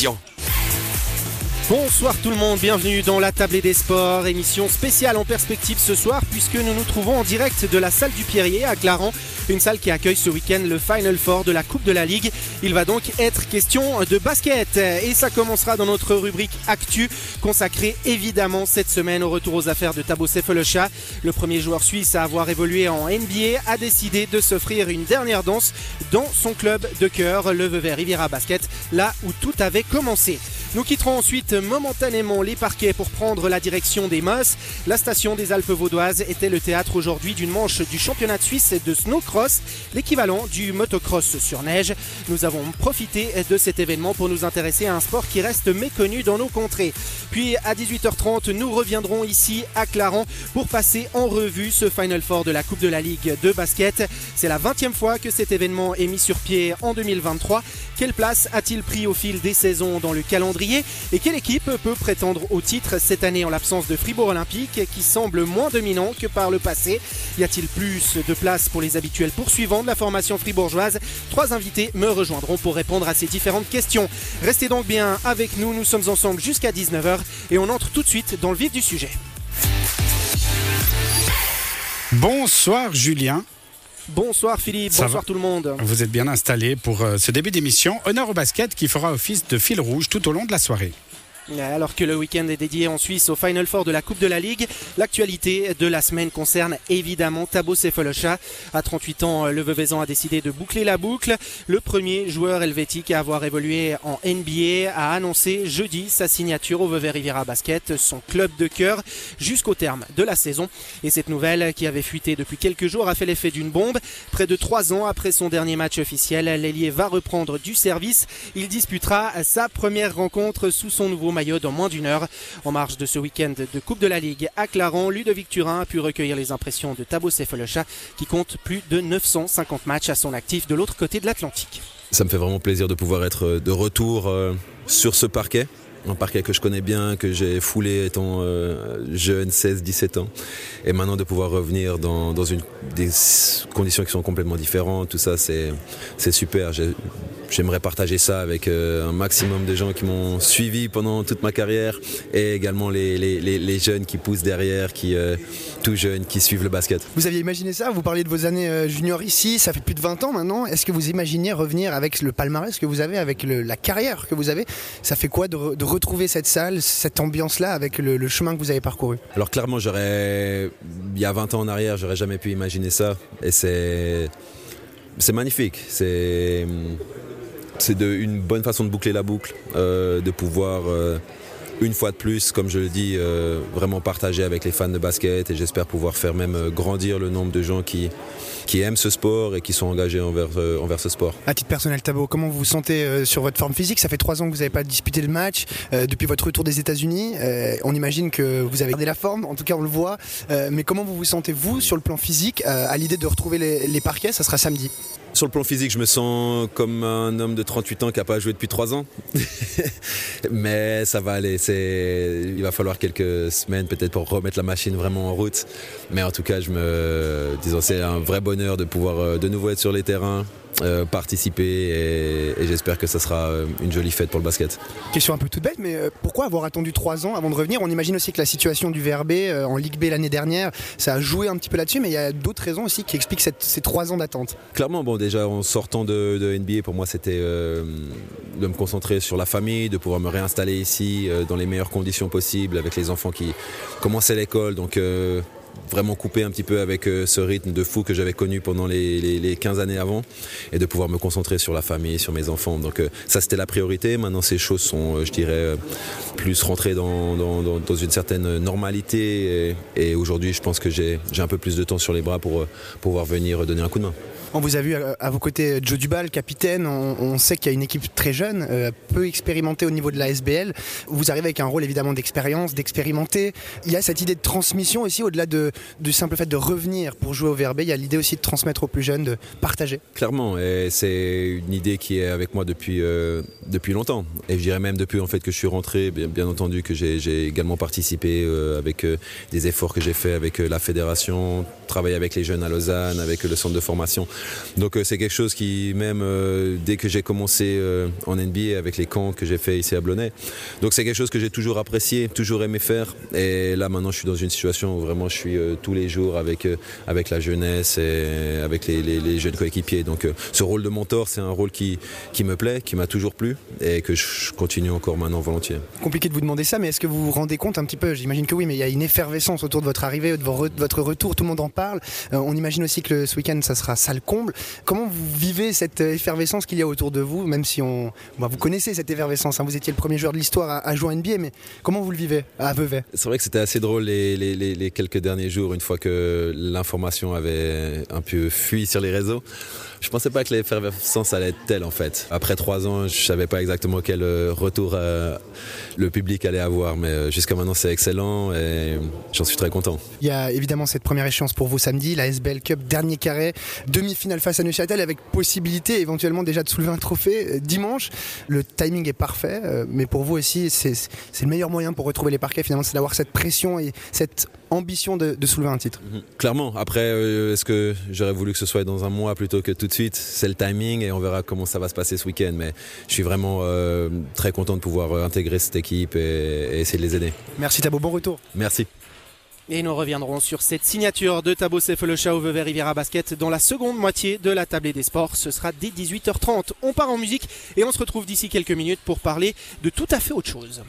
télévision. Bonsoir tout le monde, bienvenue dans la Tablée des Sports, émission spéciale en perspective ce soir puisque nous nous trouvons en direct de la salle du Pierrier à Clarence, une salle qui accueille ce week-end le Final Four de la Coupe de la Ligue. Il va donc être question de basket et ça commencera dans notre rubrique Actu consacrée évidemment cette semaine au retour aux affaires de Thabo Sefolosha. Le premier joueur suisse à avoir évolué en NBA a décidé de s'offrir une dernière danse dans son club de cœur, le Vevey Riviera Basket, là où tout avait commencé. Nous quitterons ensuite momentanément les parquets pour prendre la direction des Mosses. La station des Alpes vaudoises était le théâtre aujourd'hui d'une manche du championnat de Suisse de snowcross, l'équivalent du motocross sur neige. Nous avons profité de cet événement pour nous intéresser à un sport qui reste méconnu dans nos contrées. Puis à 18h30, nous reviendrons ici à Clarence pour passer en revue ce Final Four de la Coupe de la Ligue de basket. C'est la 20e fois que cet événement est mis sur pied en 2023. Quelle place a-t-il pris au fil des saisons dans le calendrier et quelle équipe peut prétendre au titre cette année en l'absence de Fribourg Olympique qui semble moins dominant que par le passé? Y a-t-il plus de place pour les habituels poursuivants de la formation fribourgeoise? Trois invités me rejoindront pour répondre à ces différentes questions. Restez donc bien avec nous, nous sommes ensemble jusqu'à 19h et on entre tout de suite dans le vif du sujet. Bonsoir Julien. Bonsoir Philippe, bonsoir tout le monde. Vous êtes bien installé pour euh, ce début d'émission. Honneur au basket qui fera office de fil rouge tout au long de la soirée. Alors que le week-end est dédié en Suisse au Final Four de la Coupe de la Ligue, l'actualité de la semaine concerne évidemment Tabo Sefolosha. À 38 ans, le Veuvezan a décidé de boucler la boucle. Le premier joueur helvétique à avoir évolué en NBA a annoncé jeudi sa signature au Vevey Riviera Basket, son club de cœur, jusqu'au terme de la saison. Et cette nouvelle, qui avait fuité depuis quelques jours, a fait l'effet d'une bombe. Près de trois ans après son dernier match officiel, l'ailier va reprendre du service. Il disputera sa première rencontre sous son nouveau maillot dans moins d'une heure. En marge de ce week-end de Coupe de la Ligue à Clarence, Ludovic Turin a pu recueillir les impressions de Thabo Sefolosha qui compte plus de 950 matchs à son actif de l'autre côté de l'Atlantique. Ça me fait vraiment plaisir de pouvoir être de retour euh, sur ce parquet un parquet que je connais bien, que j'ai foulé étant euh, jeune, 16-17 ans. Et maintenant de pouvoir revenir dans, dans une, des conditions qui sont complètement différentes, tout ça c'est super. J'aimerais partager ça avec euh, un maximum de gens qui m'ont suivi pendant toute ma carrière et également les, les, les, jeunes qui poussent derrière, qui euh, tout jeunes, qui suivent le basket. Vous aviez imaginé ça? Vous parliez de vos années euh, juniors ici, ça fait plus de 20 ans maintenant. Est-ce que vous imaginez revenir avec le palmarès que vous avez, avec la carrière que vous avez? Ça fait quoi de, retrouver cette salle, cette ambiance-là avec le, chemin que vous avez parcouru? Alors clairement, j'aurais, il y a 20 ans en arrière, j'aurais jamais pu imaginer ça. Et c'est, c'est magnifique. C'est c'est une bonne façon de boucler la boucle, euh, de pouvoir euh, une fois de plus, comme je le dis, euh, vraiment partager avec les fans de basket et j'espère pouvoir faire même grandir le nombre de gens qui, aiment ce sport et qui sont engagés envers, envers ce sport. À titre personnel, Tabo, comment vous vous sentez sur votre forme physique? Ça fait trois ans que vous n'avez pas disputé le match depuis votre retour des États-Unis. on imagine que vous avez gardé la forme, en tout cas on le voit. mais comment vous vous sentez vous sur le plan physique à l'idée de retrouver les parquets? Ça sera samedi. Sur le plan physique, je me sens comme un homme de 38 ans qui n'a pas joué depuis 3 ans. Mais ça va aller. Il va falloir quelques semaines peut-être pour remettre la machine vraiment en route. Mais en tout cas, je me... disons, c'est un vrai bonheur de pouvoir euh, de nouveau être sur les terrains, euh, participer et, j'espère que ça sera euh, une jolie fête pour le basket. Question un peu toute bête, mais euh, pourquoi avoir attendu trois ans avant de revenir? On imagine aussi que la situation du VRB en Ligue B l'année dernière, ça a joué un petit peu là-dessus, mais il y a d'autres raisons aussi qui expliquent ces trois ans d'attente. Clairement, bon, déjà en sortant de, NBA, pour moi c'était de me concentrer sur la famille, de pouvoir me réinstaller ici dans les meilleures conditions possibles avec les enfants qui commençaient l'école. Donc vraiment couper un petit peu avec euh, ce rythme de fou que j'avais connu pendant les, 15 années avant et de pouvoir me concentrer sur la famille, sur mes enfants. Donc euh, ça c'était la priorité. Maintenant ces choses sont, euh, je dirais, plus rentrées dans, une certaine normalité et, aujourd'hui je pense que j'ai un peu plus de temps sur les bras pour pouvoir venir donner un coup de main. On vous a vu à, vos côtés Joe Dubal, capitaine. On, sait qu'il y a une équipe très jeune, euh, peu expérimentée au niveau de la SBL. Vous arrivez avec un rôle évidemment d'expérience, d'expérimenter. Il y a cette idée de transmission aussi, au-delà de, du simple fait de revenir pour jouer au VRB. Il y a l'idée aussi de transmettre aux plus jeunes, de partager. Clairement, et c'est une idée qui est avec moi depuis, euh, depuis longtemps. Et je dirais même depuis en fait que je suis rentré, bien, entendu que j'ai également participé euh, avec des efforts que j'ai fait avec la fédération, travailler avec les jeunes à Lausanne, avec le centre de formation Donc c'est quelque chose qui, même dès que j'ai commencé en NBA avec les camps que j'ai fait ici à Blonay, donc c'est quelque chose que j'ai toujours apprécié, toujours aimé faire. Et là maintenant je suis dans une situation où vraiment je suis tous les jours avec, avec la jeunesse et avec les, les jeunes coéquipiers. Donc ce rôle de mentor, c'est un rôle qui, qui me plaît, qui m'a toujours plu et que je continue encore maintenant volontiers. Compliqué de vous demander ça, mais est-ce que vous vous rendez compte un petit peu J'imagine que oui, mais il y a une effervescence autour de votre arrivée, de votre retour, tout le monde en parle. Euh, on imagine aussi que ce week-end, ça sera salle comble. Comment vous vivez cette effervescence qu'il y a autour de vous, même si on, bah, vous connaissez cette effervescence, hein. vous étiez le premier joueur de l'histoire à, jouer en NBA, mais comment vous le vivez à Vevey? C'est vrai que c'était assez drôle les, les, quelques derniers jours, une fois que l'information avait un peu fui sur les réseaux. Je pensais pas que l'effervescence allait être telle en fait. Après trois ans, je savais pas exactement quel euh, retour euh, le public allait avoir, mais euh, jusqu'à maintenant c'est excellent et j'en suis très content. Il y a évidemment cette première échéance pour vous samedi, la SBL Cup, dernier carré, demi-finale face à Neuchâtel avec possibilité éventuellement déjà de soulever un trophée dimanche. Le timing est parfait, mais pour vous aussi, c'est le meilleur moyen pour retrouver les parquets finalement, c'est d'avoir cette pression et cette ambition de, soulever un titre. Mhm. Clairement. Après, est-ce que j'aurais voulu que ce soit dans un mois plutôt que tout de suite? C'est le timing et on verra comment ça va se passer ce week-end. Mais je suis vraiment euh, très content de pouvoir euh, intégrer cette équipe et, essayer de les aider. Merci Tabo, bon retour. Merci. Et nous reviendrons sur cette signature de Tabo Sefolosha au Vevey Riviera Basket dans la seconde moitié de la tablée des sports. Ce sera dès 18h30. On part en musique et on se retrouve d'ici quelques minutes pour parler de tout à fait autre chose.